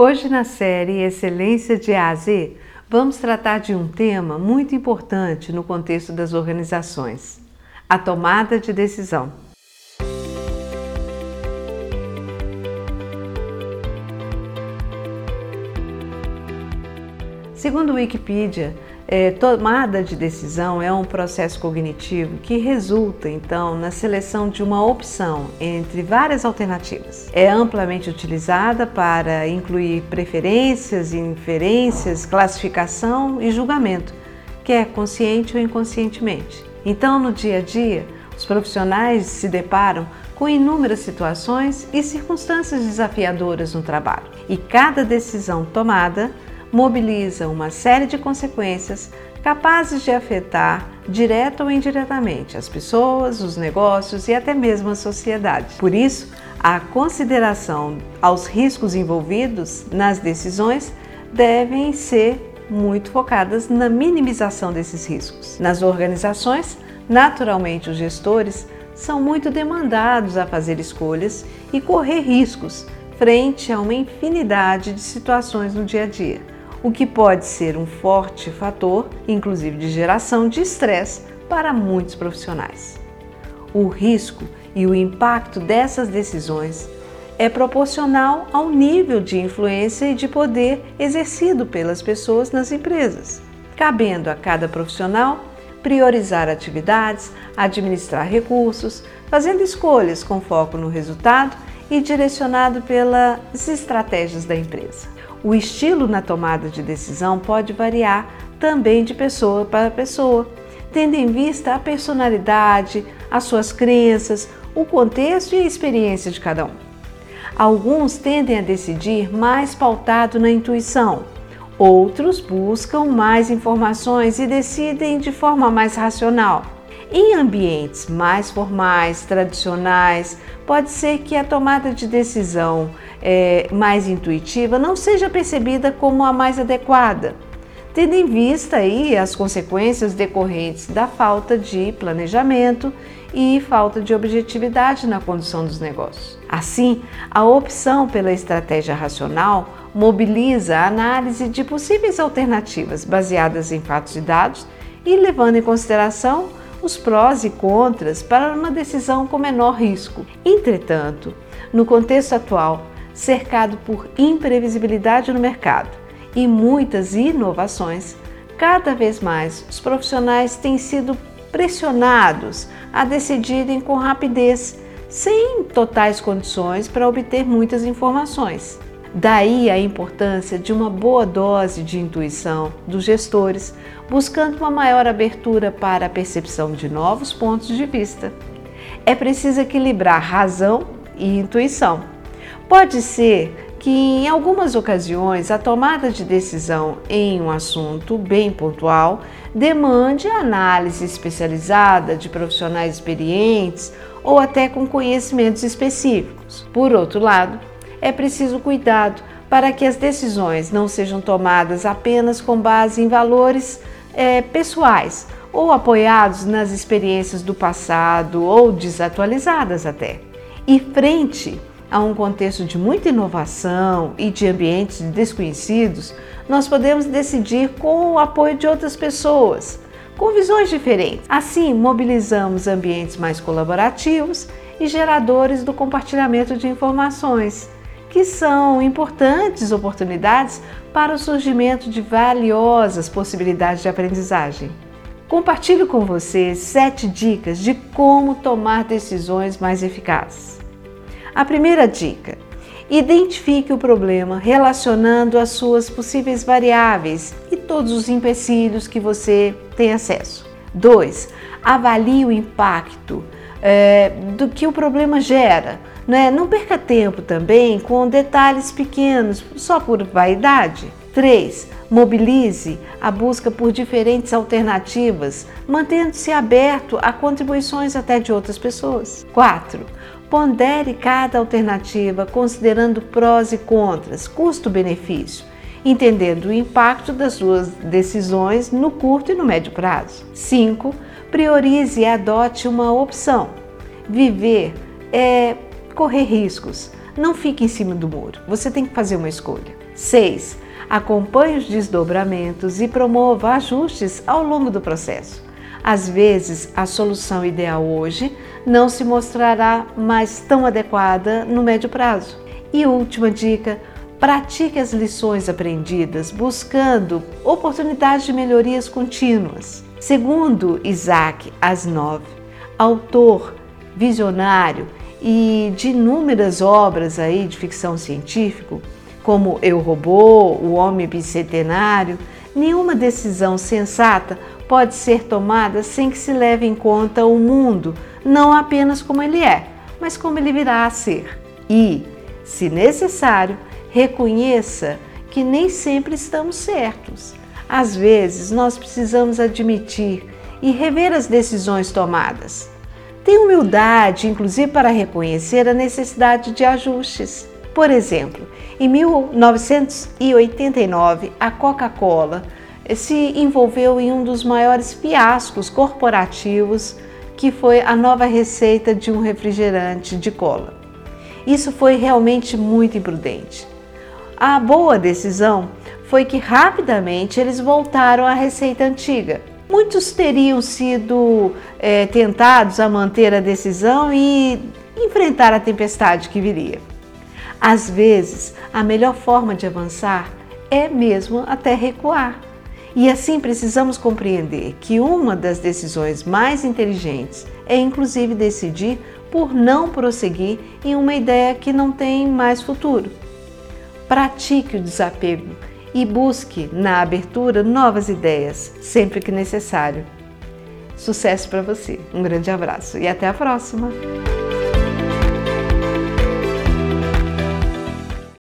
Hoje na série Excelência de A a Z, vamos tratar de um tema muito importante no contexto das organizações: a tomada de decisão. Segundo o Wikipedia, é, tomada de decisão é um processo cognitivo que resulta, então, na seleção de uma opção entre várias alternativas. É amplamente utilizada para incluir preferências, inferências, classificação e julgamento, quer consciente ou inconscientemente. Então, no dia a dia, os profissionais se deparam com inúmeras situações e circunstâncias desafiadoras no trabalho, e cada decisão tomada mobiliza uma série de consequências capazes de afetar direta ou indiretamente as pessoas, os negócios e até mesmo a sociedade. Por isso, a consideração aos riscos envolvidos nas decisões devem ser muito focadas na minimização desses riscos. Nas organizações, naturalmente os gestores são muito demandados a fazer escolhas e correr riscos frente a uma infinidade de situações no dia a dia o que pode ser um forte fator, inclusive de geração de estresse para muitos profissionais. O risco e o impacto dessas decisões é proporcional ao nível de influência e de poder exercido pelas pessoas nas empresas, cabendo a cada profissional priorizar atividades, administrar recursos, fazendo escolhas com foco no resultado e direcionado pelas estratégias da empresa. O estilo na tomada de decisão pode variar também de pessoa para pessoa, tendo em vista a personalidade, as suas crenças, o contexto e a experiência de cada um. Alguns tendem a decidir mais pautado na intuição, outros buscam mais informações e decidem de forma mais racional. Em ambientes mais formais, tradicionais, pode ser que a tomada de decisão é, mais intuitiva não seja percebida como a mais adequada, tendo em vista aí as consequências decorrentes da falta de planejamento e falta de objetividade na condução dos negócios. Assim, a opção pela estratégia racional mobiliza a análise de possíveis alternativas baseadas em fatos e dados e levando em consideração os prós e contras para uma decisão com menor risco. Entretanto, no contexto atual, cercado por imprevisibilidade no mercado e muitas inovações, cada vez mais os profissionais têm sido pressionados a decidirem com rapidez, sem totais condições para obter muitas informações. Daí a importância de uma boa dose de intuição dos gestores, buscando uma maior abertura para a percepção de novos pontos de vista. É preciso equilibrar razão e intuição. Pode ser que em algumas ocasiões a tomada de decisão em um assunto bem pontual demande análise especializada de profissionais experientes ou até com conhecimentos específicos. Por outro lado, é preciso cuidado para que as decisões não sejam tomadas apenas com base em valores é, pessoais ou apoiados nas experiências do passado ou desatualizadas até. E frente a um contexto de muita inovação e de ambientes desconhecidos, nós podemos decidir com o apoio de outras pessoas, com visões diferentes. Assim, mobilizamos ambientes mais colaborativos e geradores do compartilhamento de informações que são importantes oportunidades para o surgimento de valiosas possibilidades de aprendizagem. Compartilho com você sete dicas de como tomar decisões mais eficazes. A primeira dica: identifique o problema relacionando as suas possíveis variáveis e todos os empecilhos que você tem acesso. 2. Avalie o impacto é, do que o problema gera né? Não perca tempo também com detalhes pequenos só por vaidade. 3. Mobilize a busca por diferentes alternativas, mantendo-se aberto a contribuições até de outras pessoas. 4. Pondere cada alternativa considerando prós e contras, custo-benefício, entendendo o impacto das suas decisões no curto e no médio prazo. 5. Priorize e adote uma opção. Viver é correr riscos, Não fique em cima do muro, você tem que fazer uma escolha. 6. Acompanhe os desdobramentos e promova ajustes ao longo do processo. Às vezes, a solução ideal hoje não se mostrará mais tão adequada no médio prazo. E última dica: pratique as lições aprendidas, buscando oportunidades de melhorias contínuas. Segundo Isaac Asimov, autor visionário e de inúmeras obras aí de ficção científica, como Eu Robô, O Homem Bicentenário, nenhuma decisão sensata pode ser tomada sem que se leve em conta o mundo, não apenas como ele é, mas como ele virá a ser. E, se necessário, reconheça que nem sempre estamos certos. Às vezes, nós precisamos admitir e rever as decisões tomadas. Tenha humildade, inclusive, para reconhecer a necessidade de ajustes. Por exemplo, em 1989, a Coca-Cola se envolveu em um dos maiores fiascos corporativos, que foi a nova receita de um refrigerante de cola. Isso foi realmente muito imprudente. A boa decisão foi que rapidamente eles voltaram à receita antiga. Muitos teriam sido é, tentados a manter a decisão e enfrentar a tempestade que viria. Às vezes, a melhor forma de avançar é mesmo até recuar. E assim precisamos compreender que uma das decisões mais inteligentes é inclusive decidir por não prosseguir em uma ideia que não tem mais futuro. Pratique o desapego e busque na abertura novas ideias, sempre que necessário. Sucesso para você. Um grande abraço e até a próxima.